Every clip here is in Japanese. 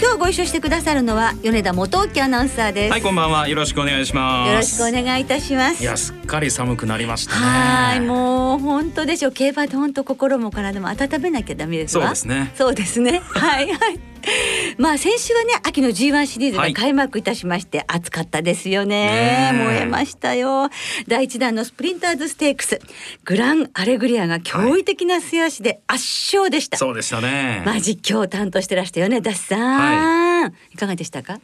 今日ご一緒してくださるのは米田元沖アナウンサーです。はいこんばんは。よろしくお願いします。よろしくお願いいたします。いやすっかり寒くなりましたね。はいもう本当でしょう。競馬で本当心も体も温めなきゃダメですそうですね。そうですね。はいはい まあ先週はね秋の G1 シリーズが開幕いたしまして、はい、暑かったですよね。燃えましたよ。第一弾のスプリンターズステークス。グランアレグリアが驚異的な素足で圧勝でした、はい、そうでしたね。まあ実況を担当してらしたよねダッさん、はい、いかがでしたか？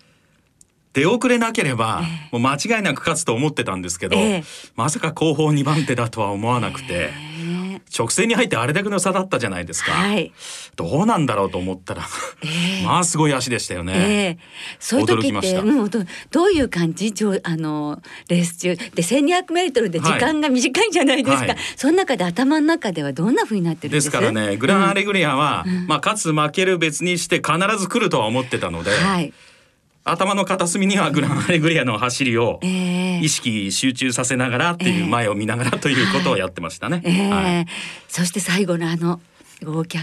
出遅れなければ、もう間違いなく勝つと思ってたんですけど、えー、まさか後方2番手だとは思わなくて、えー直線に入ってあれだけの差だったじゃないですか、はい、どうなんだろうと思ったら、えー、まあすごい足でしたよね、えー、そういう時ってうん、どういう感じ？あのレース中。で1200メートルで時間が短いじゃないですか、はい、その中で頭の中ではどんな風になってるんです？ですからねグランアレグリアは、うん、まあ勝つ負ける別にして必ず来るとは思ってたので、はい頭の片隅にはグランアレグリアの走りを意識集中させながらっていう前を見ながらということをやってましたね。えーはい、そして最後のあの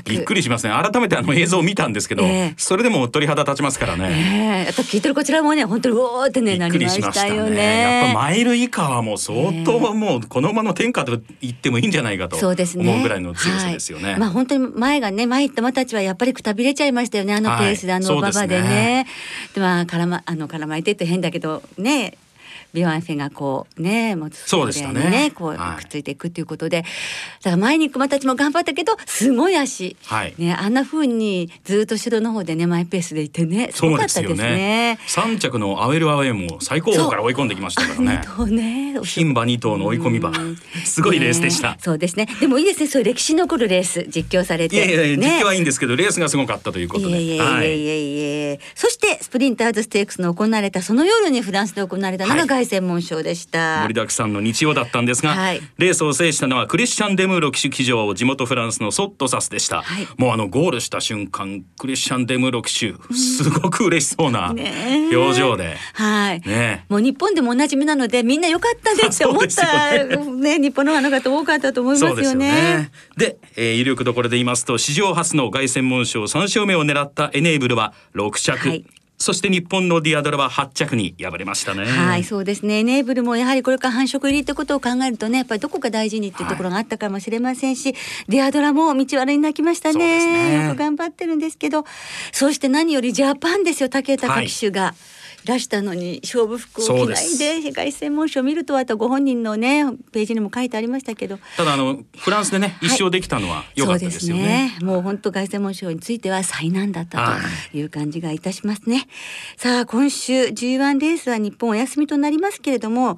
びっくりしますね。改めてあの映像を見たんですけど、えー、それでも鳥肌立ちますからね、えー、あと聞いてるこちらもね本当におおってねなりましたよね、ね、やっぱマイル以下はもう相当もうこの馬の天下と言ってもいいんじゃないかと思うぐらいの強さですよね、ねはい、まあ本当に前がね前行った馬たちはやっぱりくたびれちゃいましたよねあのペースで、はい、あの馬場でね。でまあ絡まあの絡まれてって変だけどねビワンフェがこうね持つそうでしたね。ねこうくっついていくっていうことで、はい、だから前に熊たちも頑張ったけどすごい足、はい、ねあんな風にずっと後ろの方でねマイペースでいてね。すごかったですね。三、着のアウェルアウェイも最高峰から追い込んできましたからね。そうね。牝馬二頭の追い込み馬。すごいレースでした、ね、そうですね。でもいいですね。そういう歴史残るレース実況されて。いやいやいや、ね、実況はいいんですけどレースがすごかったということで。いやいやいやいやいや、そしてスプリンターズステークスの行われたその夜にフランスで行われたのが凱旋門賞でした、盛りだくさんの日曜だったんですが、はい、レースを制したのはクリスチャン・デムーロ騎手騎乗地元フランスのソットサスでした、はい、もうあのゴールした瞬間クリスチャン・デムーロ騎手すごく嬉しそうな表情で、はい、ね、もう日本でもおなじみなのでみんな良かったねって思ったね、ね、日本の方々多かったと思いますよね。で、ね、えー、威力どころで言いますと史上初の凱旋門賞3勝目を狙ったエネーブルは6着。はいそして日本のディアドラは8着に敗れましたね。はいそうですねネーブルもやはりこれから繁殖入りってことを考えるとねやっぱりどこか大事にっていうところがあったかもしれませんし、はい、ディアドラも道悪に泣きましたね、ね、よく頑張ってるんですけどそして何よりジャパンですよ武豊騎手が。はい出したのに勝負服を着ないで世界専門書を見るとあとご本人のねページにも書いてありましたけど。ただあのフランスでね、一勝できたのは良かったですよねね、もう本当凱旋門賞については災難だったとい。う感じがいたしますね。さあ今週 G1 レースは日本お休みとなりますけれども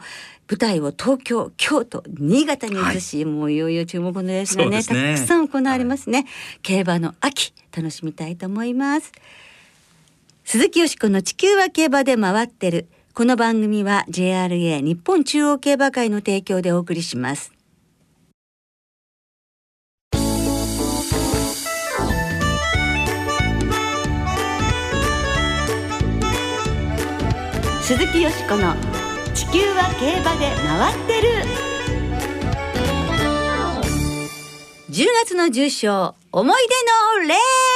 舞台を東京京都新潟に移し、はい、もういよいよ注目のレースがね、ね、たくさん行われますね、はい、競馬の秋楽しみたいと思います鈴木よしこの地球は競馬で回ってる。この番組は JRA 日本中央競馬会の提供でお送りします。鈴木よしこの地球は競馬で回ってる。10月の重賞思い出のレー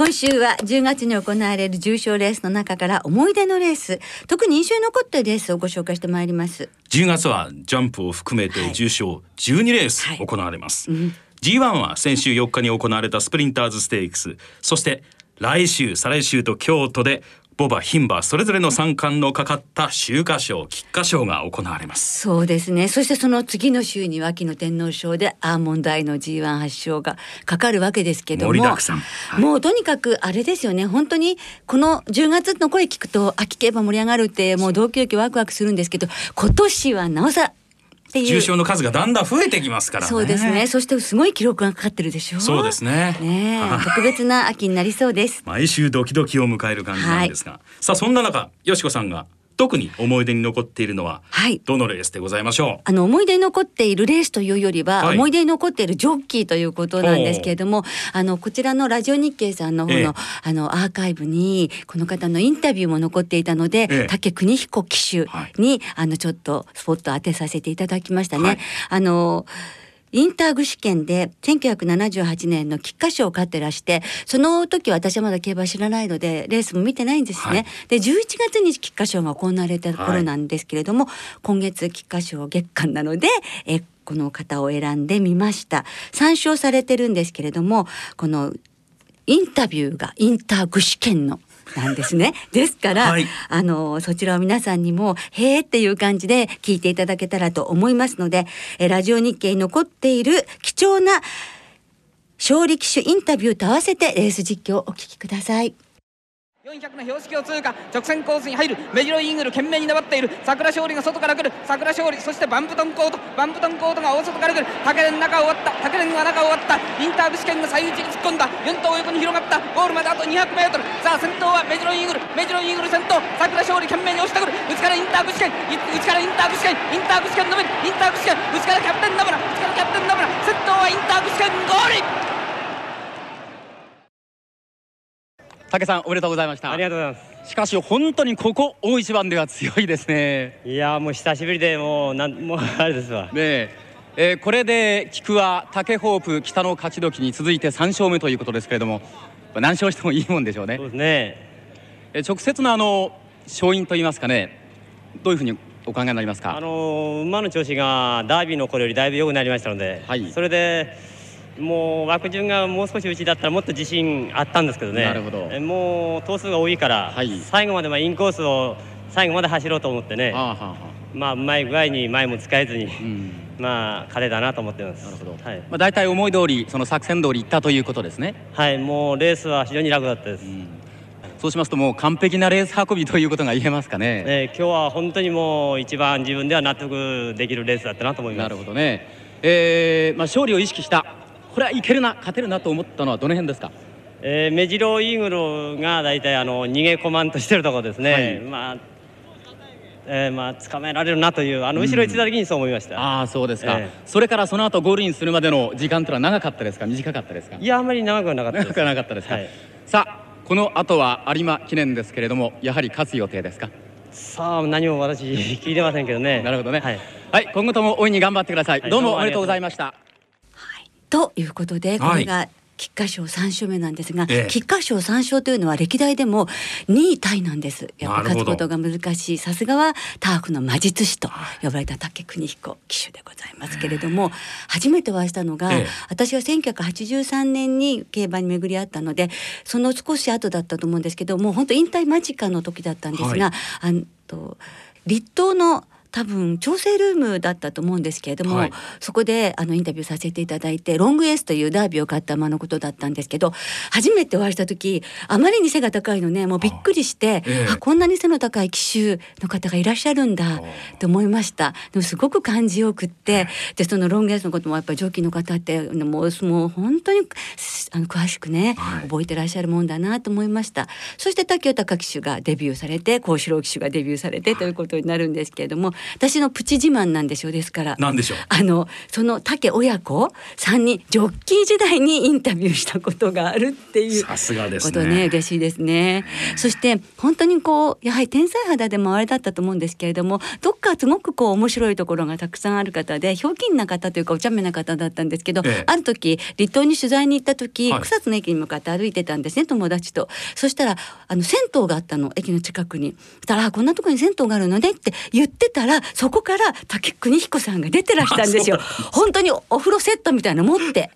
今週は10月に行われる重賞レースの中から思い出のレース特に印象に残ったレースをご紹介してまいります。10月はジャンプを含めて重賞12レース行われます、はいはいうん、G1 は先週4日に行われたスプリンターズステークス。そして来週再来週と京都でボバ、牝馬それぞれの三冠のかかった秋華賞、菊花賞が行われます。そうですね。そしてその次の週には秋の天皇賞でアーモンドアイの G1 発祥がかかるわけですけども、盛りだくさん、はい、もうとにかくあれですよね。本当にこの10月の声聞くと秋競馬盛り上がるってもう同期々ワクワクするんですけど、今年はなおさら重症の数がだんだん増えてきますからね。そうですね。そしてすごい記録がかかってるでしょ？そうですね。ね特別な秋になりそうです。毎週ドキドキを迎える感じなんですが、はい、さあそんな中よしこさんが特に思い出に残っているのは、はい、どのレースでございましょう？あの思い出に残っているレースというよりは、はい、思い出に残っているジョッキーということなんですけれどもあのこちらのラジオ日経さんの方のええ、あのアーカイブにこの方のインタビューも残っていたので、え、竹邦彦騎手に、はい、あのちょっとスポット当てさせていただきましたね。あのインターグ試験で1978年の菊花賞を勝ってらしてその時は私はまだ競馬知らないのでレースも見てないんですね。はい、で11月に菊花賞が行われた頃なんですけれども、はい、今月菊花賞月間なのでえこの方を選んでみました。参照されてるんですけれどもこのインタビューがインターグ試験のなんですね。ですから、はい、あのそちらを皆さんにもへえっていう感じで聞いていただけたらと思いますので、えラジオ日経に残っている貴重な勝利騎手インタビューと合わせてレース実況をお聞きください。400の標識を通過。直線コースに入る。目白イーグル懸命に粘っている。桜勝利が外から来る。桜勝利そしてバンプトンコート。バンプトンコートが大外から来る。竹連中終わった。竹連は中終わった。インターブ試験が最内に突っ込んだ。4頭横に広がった。ゴールまであと 200m さあ先頭は目白イーグル。目白イーグル先頭。桜勝利懸命に押してくる。内からインターブ試験内からインターブ試験インターブ試験のめインターブ試験内からキャプテンナブラ内からキャプテンナブラ先頭はインターブ試験ゴール竹さんおめでとうございました。ありがとうございます。しかし本当にここ大一番では強いですね。いやもう久しぶりでもうなんもうあれですわ。ねえ。えー、これで菊は竹ホープ北の勝ち時に続いて3勝目ということですけれども何勝してもいいもんでしょうね。そうですね、えー、直接のあの勝因といいますかねどういうふうにお考えになりますか？あの馬の調子がダービーの頃よりだいぶ良くなりましたので、はい、それでもう枠順がもう少しうちだったらもっと自信あったんですけどね。なるほど。もう頭数が多いから、はい、最後までまあインコースを最後まで走ろうと思ってね、まあうまい具合に前も使えずに、うん、まあ彼だなと思ってます。なるほど、はい。まあ、大体思い通りその作戦通りいったということですね。はいもうレースは非常に楽だったです、うん。そうしますともう完璧なレース運びということが言えますかね。えー、今日は本当にもう一番自分では納得できるレースだったなと思います。なるほどね。えー、まあ勝利を意識したこれはいけるな勝てるなと思ったのはどの辺ですか？えー、目白イーグルが大体あの逃げ込まんとしてるところですね、はい、まあえー、まあ掴められるなというあの後ろについた時にそう思いました、うん、ああそうですか、えー、それからその後ゴールインするまでの時間というのは長かったですか？短かったですか？いやあんまり長くはなかったです。長くはなかったですか、はい、さあこの後は有馬記念ですけれどもやはり勝つ予定ですか？さあ何も私聞いてませんけどね。なるほどね。はい、はい、今後とも大いに頑張ってください、はい、どうもおめでとうございましたということでこれが菊花賞3勝目なんですが、ええ、菊花賞3勝というのは歴代でも2位タイなんです。やっぱ勝つことが難しい。さすがはターフの魔術師と呼ばれた竹邦彦騎手でございますけれども、初めてお会いしたのが、え、私は1983年に競馬に巡り合ったのでその少し後だったと思うんですけどもう本当引退間近の時だったんですが、はい、あと立東の多分調整ルームだったと思うんですけれども、はい、そこであのインタビューさせていただいてロングエースというダービーを勝った馬のことだったんですけど初めてお会いした時あまりに背が高いのねもうびっくりしてあ、えー、こんなに背の高い騎手の方がいらっしゃるんだと思いました。でもすごく感じよくってでそのロングエースのこともやっぱりジョッキーの方ってもうもう本当にあの詳しくね、はい、覚えてらっしゃるもんだなと思いました。そして竹雄隆騎手がデビューされて幸四郎騎手がデビューされてということになるんですけれども私のプチ自慢なんでしょうですから。なんでしょう？あのその竹親子さんにジョッキー時代にインタビューしたことがあるっていうさすがですことね嬉しいですね。そして本当にこうやはり天才肌でもあれだったと思うんですけれどもどっかすごくこう面白いところがたくさんある方でひょうきんな方というかお茶目な方だったんですけど、ええ、ある時離島に取材に行った時、はい、草津の駅に向かって歩いてたんですね友達と。そしたらあの銭湯があったの駅の近くに。そしたらこんなところに銭湯があるのねって言ってたらそこから竹邦彦さんが出てらしたんですよ。本当にお風呂セットみたいなの持って。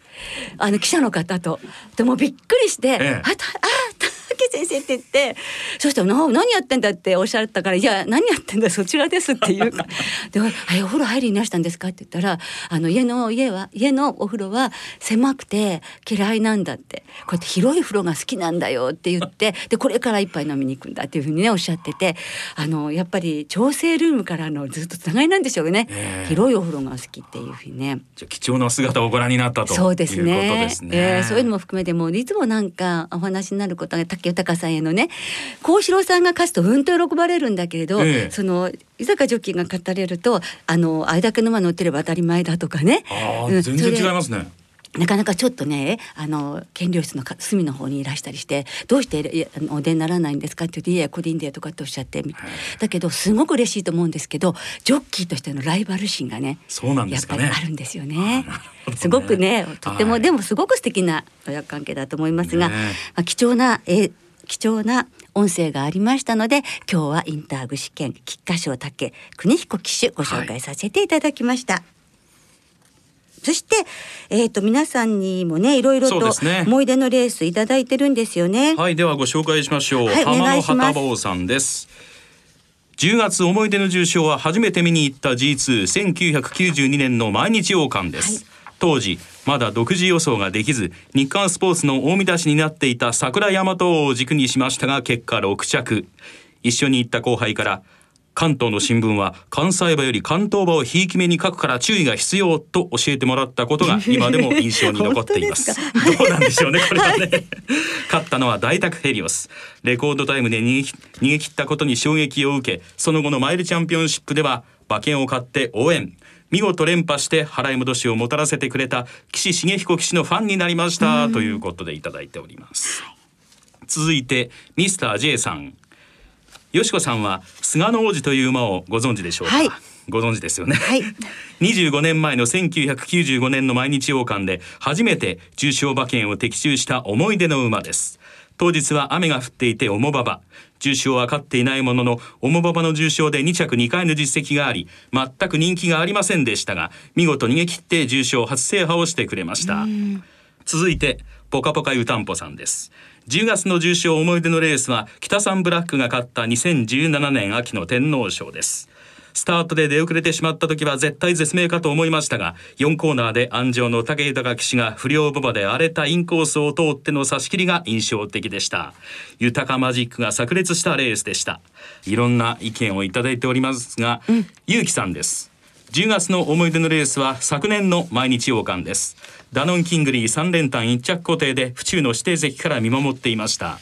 あの記者の方と。でもびっくりして、ええ、ああ竹先生」って言ってそしたら「何やってんだ」っておっしゃったから「いや何やってんだそちらです」っていうか「でお風呂入りになしたんですか?」って言ったら「あの家の家は家のお風呂は狭くて嫌いなんだ」って「こうやって広い風呂が好きなんだよ」って言ってでこれから一杯飲みに行くんだっていうふうにねおっしゃっててあのやっぱり調整ルームからのずっとつながりなんでしょうね、えー、広いお風呂が好きっていうふうにね。じゃ貴重な姿をご覧になったとそうですね。すねえー、そういうのも含めてもいつもなんかお話になることが竹豊さんへのね幸四郎さんが勝つとうんと喜ばれるんだけれど、えー、その伊坂ジョッキーが語れるとあのあれだけの馬乗ってれば当たり前だとかね。あ全然違いますね。なかなかちょっとねあの検量室の隅の方にいらしたりして「どうしてお出にならないんですか?」って言って「いやこれでいいんだよ」とかっておっしゃってだけどすごく嬉しいと思うんですけどジョッキーとしてのライバル心がねそうなんですか、ね、やっぱりあるんですよね。ねすごくねとても、はい、でもすごく素敵な親子関係だと思いますが、ね、まあ、貴重なえ貴重な音声がありましたので今日はインターグ試験菊花賞竹国彦騎手ご紹介させていただきました。はいそして、えっ、ー、と、皆さんにもね、いろいろと思い出のレースいただいてるんですよね。はい、ではご紹介しましょう。はい、浜野旗坊さんです。10月思い出の重賞は初めて見に行った G21992 年の毎日王冠です。はい、当時まだ独自予想ができず日刊スポーツの大見出しになっていた桜大和を軸にしましたが結果6着一緒に行った後輩から関東の新聞は関西馬より関東馬をひいき目に書くから注意が必要と教えてもらったことが 今でも印象に残っています。どうなんでしょうねこれはね、はい、勝ったのは大宅ヘリオスレコードタイムで逃げ切ったことに衝撃を受けその後のマイルチャンピオンシップでは馬券を買って応援。見事連覇して払い戻しをもたらせてくれた岸重彦騎手のファンになりました。ということでいただいております。続いてミスター J さんよしこさんは菅の王子という馬をご存知でしょうか、はい、ご存知ですよね、はい、25年前の1995年の毎日王冠で初めて重賞馬券を的中した思い出の馬です。当日は雨が降っていて重馬場。重賞は勝っていないものの重馬場の重賞で2着2回の実績があり全く人気がありませんでしたが見事逃げ切って重賞初制覇をしてくれました。続いてポカポカ湯たんぽさんです10月の重賞思い出のレースは北三ブラックが勝った2017年秋の天皇賞です。スタートで出遅れてしまった時は絶対絶命かと思いましたが4コーナーで安城の武豊騎手が不良馬場で荒れたインコースを通っての差し切りが印象的でした。豊かマジックが炸裂したレースでした。いろんな意見をいただいておりますが、うん、ゆうきさんです10月の思い出のレースは昨年の毎日王冠です。ダノンキングリー3連単1着固定で府中の指定席から見守っていました。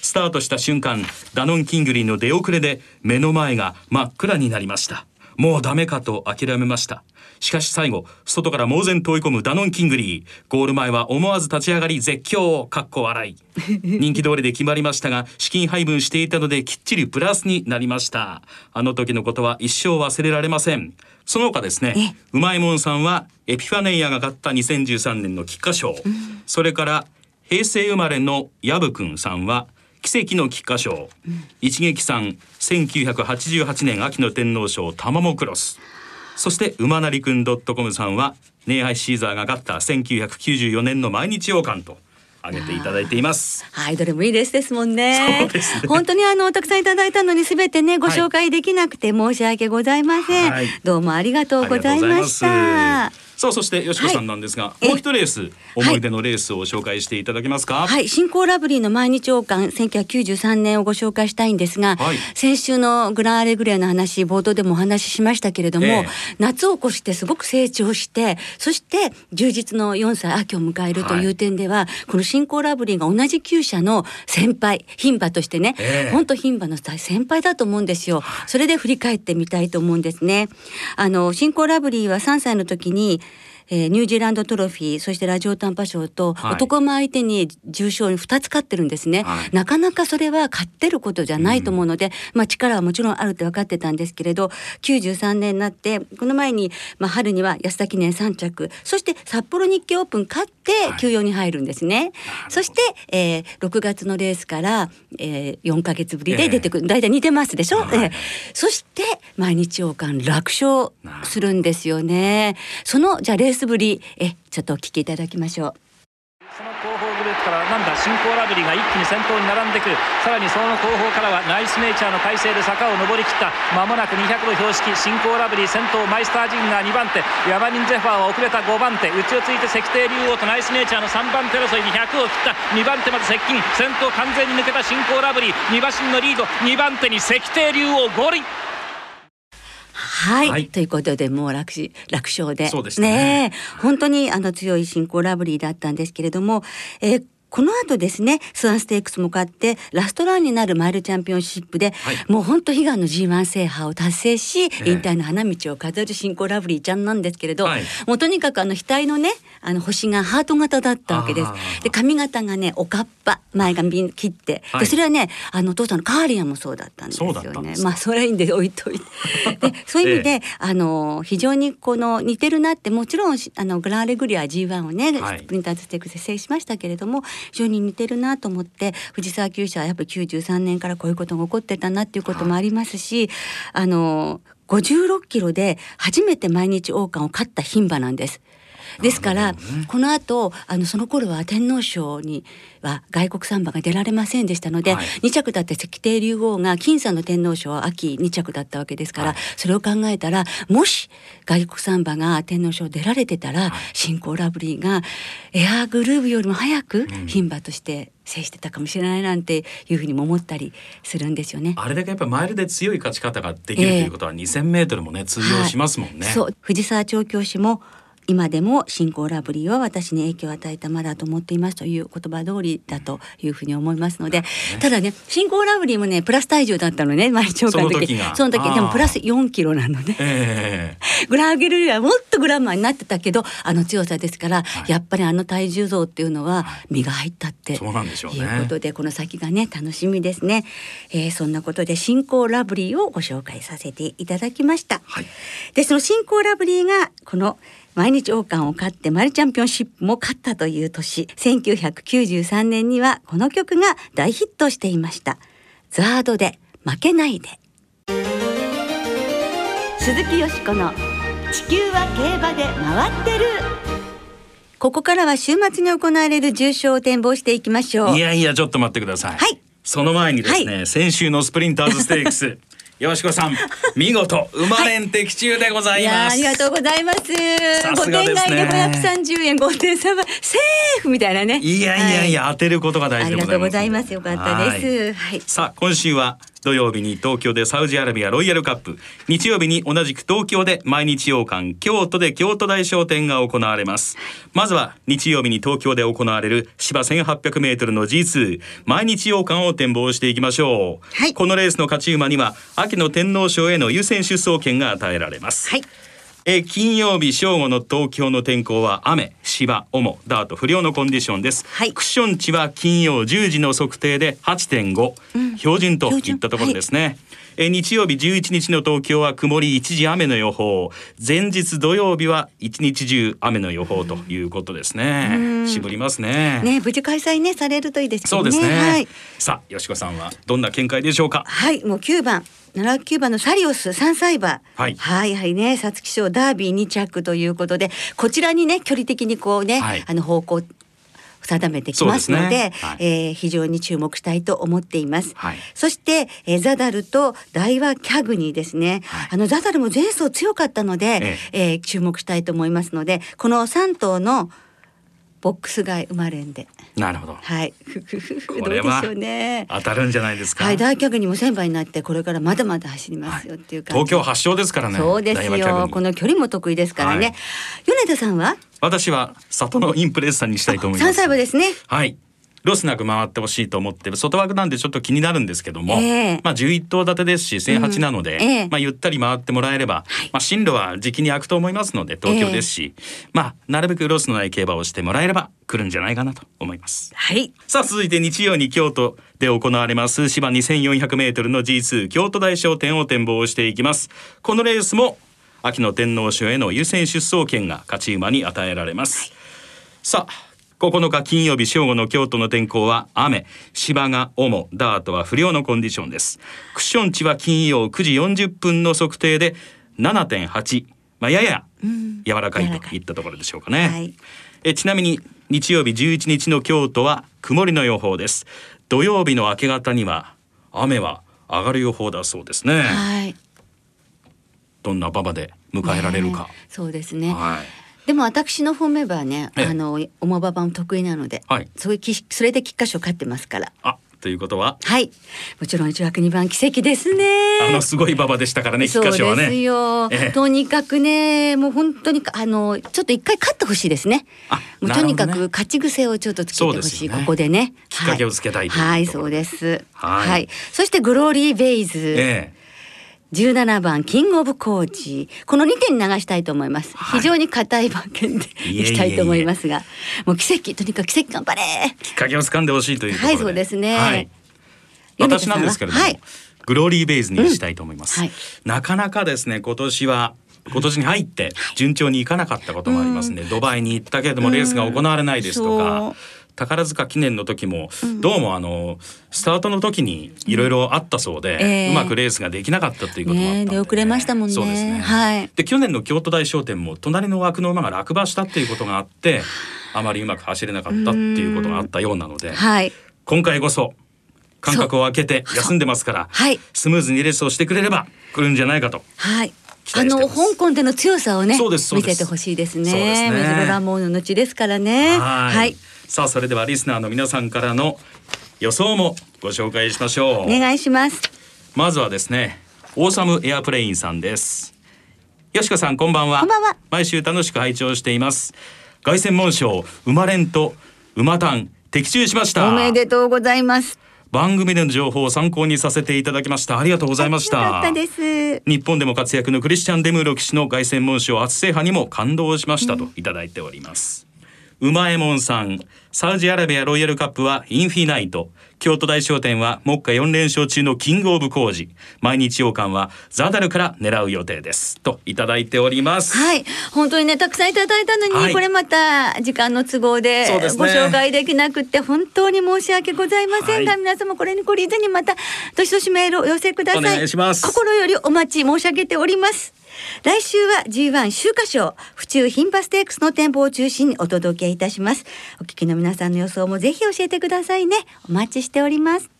スタートした瞬間ダノンキングリーの出遅れで目の前が真っ暗になりました。もうダメかと諦めました。しかし最後外から猛然と追い込むダノンキングリー。ゴール前は思わず立ち上がり絶叫かっこ笑い。人気通りで決まりましたが資金配分していたのできっちりプラスになりました。あの時のことは一生忘れられませんその他ですねうまいもんさんはエピファネイアが勝った2013年の菊花賞、うん、それから平成生まれのヤブくんさんは奇跡の菊花賞、うん、一撃さん1988年秋の天皇賞タマモクロス。そして馬なりくん .com さんはネイハイシーザーが勝った1994年の毎日王冠と挙げていただいています。はい、どれもいいレースですもんね。ね本当にあのたくさんいただいたのにすべてねご紹介できなくて申し訳ございません。はい、どうもありがとうございました。さあそしてよしこさんなんですが、はい、もう一レース思い出のレースを紹介していただけますか？はい、新興ラブリーの毎日王冠1993年をご紹介したいんですが、はい、先週のグランアレグレアの話冒頭でもお話ししましたけれども、えー、夏を越してすごく成長してそして充実の4歳秋を迎えるという点では、はい、この新興ラブリーが同じ厩舎の先輩牝馬としてね、本当牝馬の先輩だと思うんですよ。それで振り返ってみたいと思うんですね。あの新興ラブリーは3歳の時にえー、ニュージーランドトロフィーそしてラジオ短波賞と、男も相手に重賞に2つ勝ってるんですね、はい、なかなかそれは勝ってることじゃないと思うので、うん、まあ、力はもちろんあるって分かってたんですけれど93年になってこの前に、まあ、春には安田記念3着そして札幌日記オープン勝って休養に入るんですね、はい、そして、えー、6月のレースから、えー、4か月ぶりで出てくる、えー、大体似てますでしょ、はい、えー、そして毎日王冠楽勝するんですよね。そのじゃあレースぶり。えちょっとお聞きいただきましょう。その後方グループからなんだ新興ラブリーが一気に先頭に並んでくる。さらにその後方からはナイスネイチャーの体勢で坂を上りきった。まもなく200の標識新興ラブリー先頭マイスタージンガー2番手。ヤマニンゼファーは遅れた5番手。内をついて石庭竜王とナイスネイチャーの3番手争いに100を切った。2番手まで接近。先頭完全に抜けた新興ラブリー。2馬身のリード。2番手に石庭竜王5輪。はい、はい、ということでもう楽楽勝で。そうでね、ね、本当にあの強い新興ラブリーだったんですけれども、えー、この後ですねスワンステークスも勝ってラストランになるマイルチャンピオンシップで、はい、もう本当悲願の G1 制覇を達成し、引退の花道を飾る新興ラブリーちゃんなんですけれど、はい、もうとにかくあの額のねあの星がハート型だったわけです。で髪型がねおかっぱ前髪切って、はい、でそれはねあのお父さんのカーリアンもそうだったんですよね。まあそれはいいんで置いといて。でそういう意味で、ええ、あの非常にこの似てるなってもちろんあのグランレグリア G1 をね、スプリンターズステークスで制しましたけれども非常に似てるなと思って藤沢球舎はやっぱり93年からこういうことが起こってたなっていうこともありますし、あの56キロで初めて毎日王冠を勝った牝馬なんです。ですから、ね、この後あのその頃は天皇賞には外国産馬が出られませんでしたので、はい、2着だった石庭竜王が僅差の天皇賞は秋2着だったわけですから、はい、それを考えたらもし外国産馬が天皇賞出られてたら、はい、新興ラブリーがエアーグルーブよりも早く牝馬として制してたかもしれないなんていうふうにも思ったりするんですよね。あれだけやっぱマイルで強い勝ち方ができるということは2,000メートルもね通用しますもんね。そう。藤沢調教師も今でも新興ラブリーは私に影響を与えた馬だと思っていますという言葉通りだというふうに思いますので、ただね新興ラブリーもねプラス体重だったのね毎朝間の時その時でもプラス4キロなのね、えー、グラーゲルはもっとグラマーになってたけどあの強さですから、はい、やっぱりあの体重増っていうのは身が入ったって、そうなんでしょう、ね、いうことでこの先がね楽しみですね、えー、そんなことで新興ラブリーをご紹介させていただきました、はい、でその新興ラブリーがこの「毎日王冠を勝ってマルチャンピオンシップも勝ったという年1993年にはこの曲が大ヒットしていました。ザードで負けないで。鈴木よしこの地球は競馬で回ってる。ここからは週末に行われる重賞を展望していきましょう。いやいやちょっと待ってください。はい。その前にですね、はい、先週のスプリンターズステークス よしこさん 見事生まれん的中でございます、はい、ありがとうございます。さすがですね。530円5点差はセーフみたいなね。いやいやいや、はい、当てることが大事でございます。よかったです。はい、さあ今週は土曜日に東京でサウジアラビアロイヤルカップ。日曜日に同じく東京で毎日洋館京都で京都大商店が行われます。まずは日曜日に東京で行われる芝1800メートルの G2 毎日洋館を展望していきましょう、はい、このレースの勝ち馬には秋の天皇賞への優先出走権が与えられます、はいえ金曜日正午の東京の天候は雨芝主ダート不良のコンディションです、はい、クッション値は金曜10時の測定で8.5、うん、標準といったところですね、はいえ日曜日11日の東京は曇り一時雨の予報。前日土曜日は一日中雨の予報ということですね。絞りますね。ね無事開催ねされるといいですね。そうですね、はい、さあ吉子さんはどんな見解でしょうか？はいもう9番7番のサリオス3歳馬、はい、はいはいね皐月賞ダービー2着ということでこちらにね距離的にこうね、はい、あの方向定めてきますので、ねはい、えー、非常に注目したいと思っています。はい、そして、えー、ザダルと大和キャグニーですね。はい、あのザダルも前走強かったので、えええー、注目したいと思いますので、この3頭のボックス外生まれんで。なるほど。はい。これは当たるんじゃないですか？はい、大脚にも千倍になってこれからまだまだ走りますよっていう感じ、はい、東京発祥ですからね。そうですよ。この距離も得意ですからね。はい、米田さんは？私はサトノインプレッサにしたいと思います。三歳馬ですね。はい。ロスなく回ってほしいと思って外枠なんでちょっと気になるんですけども、えー、まあ11頭立てですし1008なので、うんえー、まあゆったり回ってもらえれば、はい、まあ進路はじきに空くと思いますので東京ですし、えー、まあなるべくロスのない競馬をしてもらえれば来るんじゃないかなと思います。はい。さあ続いて日曜に京都で行われます芝2400メートルの G2 京都大賞典を展望していきます。このレースも秋の天皇賞への優先出走権が勝ち馬に与えられます。はい、さあ9日金曜日正午の京都の天候は雨。芝が主ダートは不良のコンディションです。クッション値は金曜9時40分の測定で7.8まあやや柔らかいとい。ったところでしょうかね、はい、えちなみに日曜日11日の京都は曇りの予報です。土曜日の明け方には雨は上がる予報だそうですね、はい。どんな馬場で迎えられるか、ねそうですね。はいでも私の方面はね、ええ。あのおまばばも得意なので、はい。そういうきそれで菊花賞勝ってますから。あということは？はい。もちろん1枠2番奇跡ですね。あのすごい馬場でしたからね菊花賞はそうですねよ、ええ。とにかくねもう本当にあのちょっと一回勝ってほしいですね。あもうとにかく勝ち癖をちょっとつけてほしい、ね。ここでね。きっかけをつけたいはい、はい、そうです。はい。そしてグローリーベイズ、ええ17番キングオブコーチ。この2点に流したいと思います、はい。非常に硬い馬券でいきたいと思いますがもう奇跡とにかく奇跡頑張れ。きっかけを掴んでほしいというはいそうですね。はい。私なんですけれども、はい。グローリーベイズにしたいと思います、うん。はい。なかなかですね今年は今年に入って順調にいかなかったこともありますね、ドバイに行ったけれどもレースが行われないですとか、宝塚記念の時も、どうもあのスタートの時にいろいろあったそうで、ええ。うまくレースができなかったっていうこともあったんで、ね出遅れましたもんね。そうですね、はい。で去年の京都大商店も隣の枠の馬が落馬したっていうことがあってあ。まりうまく走れなかったっていうことがあったようなので、はい。今回こそ間隔を空けて休んでますから、はい。スムーズにレースをしてくれれば来るんじゃないかと。はい。期あの香港での強さをね見せてほしいですね。そうですね。メジロラモーヌの地ですからね。はい。はい。さあそれではリスナーの皆さんからの予想もご紹介しましょう。お願いします。まずはですね、オーサムエアプレインさんです。よしこさんこんばんは。こんばんは毎週楽しく拝聴しています。凱旋門賞生まれんと馬単的中しました。おめでとうございます。番組での情報を参考にさせていただきました。ありがとうございました。ったです。日本でも活躍のクリスチャン・デムーロ騎士の凱旋門賞初制覇にも感動しましたといただいております。うまえもんさん、サウジアラビアロイヤルカップはインフィナイト、京都大商店は目下4連勝中のキングオブコージ、毎日王冠はザダルから狙う予定です。といただいております。はい、本当にねたくさんいただいたのに、はい。これまた時間の都合でご紹介できなくって本当に申し訳ございませんが、はい。皆様これに懲りずにまたどしどしメールをお寄せください。お願いします。心よりお待ち申し上げております。来週は G1 秋華賞府中牝馬ステークスの展望を中心にお届けいたします。お聞きの皆さんの予想もぜひ教えてくださいね。お待ちしております。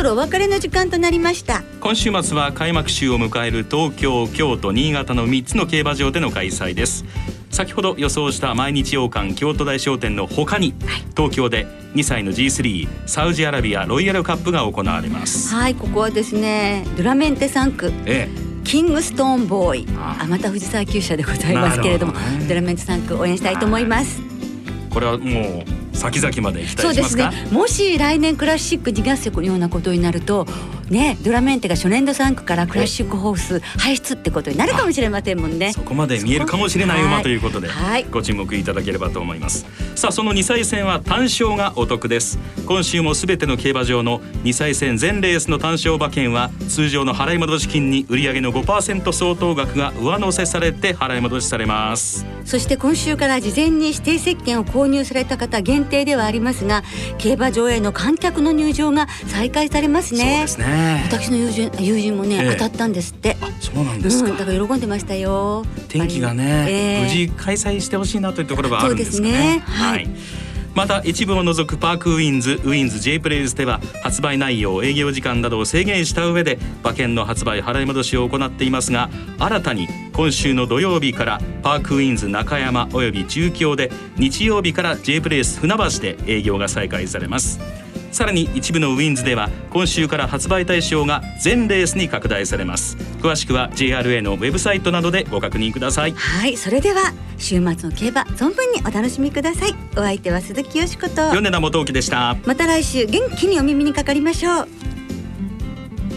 そろお別れの時間となりました。今週末は開幕週を迎える東京、京都、新潟の3つの競馬場での開催です。先ほど予想した毎日王冠京都大商店の他に東京で2歳の G3 サウジアラビアロイヤルカップが行われます。はいここはですねドゥラメンテ3区えキングストーンボーイ。ああ。また藤沢厩舎でございますけれどもね。ドゥラメンテ3区応援したいと思います。え、これはもう先々まで期待しますか？そうですね。もし来年クラシック逃がすようなことになるとねドゥラメンテが初年度3区からクラシックホース輩出ってことになるかもしれませんもんね。そこまで見えるかもしれない馬ということではい。ご注目いただければと思います。さあその2歳戦は単勝がお得です。今週もすべての競馬場の2歳戦全レースの単勝馬券は通常の払い戻し金に売上の5%相当額が上乗せされて払い戻しされます。そして今週から事前に指定席券を購入された方限定ではありますが競馬場への観客の入場が再開されますね。そうですね私の友人友人もね、ええ。当たったんですって。そうなんですか、うん、だから喜んでましたよ。天気がね、ええ。無事開催してほしいなというところはあるんですかね。そうですね。はい。また一部を除くパークウィンズウィンズ J プレイズでは発売内容営業時間などを制限した上で馬券の発売払い戻しを行っていますが新たに今週の土曜日からパークウィンズ中山および中京で日曜日から J プレイス船橋で営業が再開されますさらに一部のウィンズでは今週から発売対象が全レースに拡大されます。詳しくは JRA のウェブサイトなどでご確認ください。はいそれでは週末の競馬存分にお楽しみください。お相手は鈴木よしこと。米田元興でした。また来週元気にお耳にかかりましょう。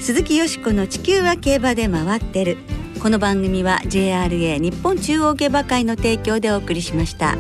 鈴木よしこの地球は競馬で回ってる。この番組は JRA 日本中央競馬会の提供でお送りしました。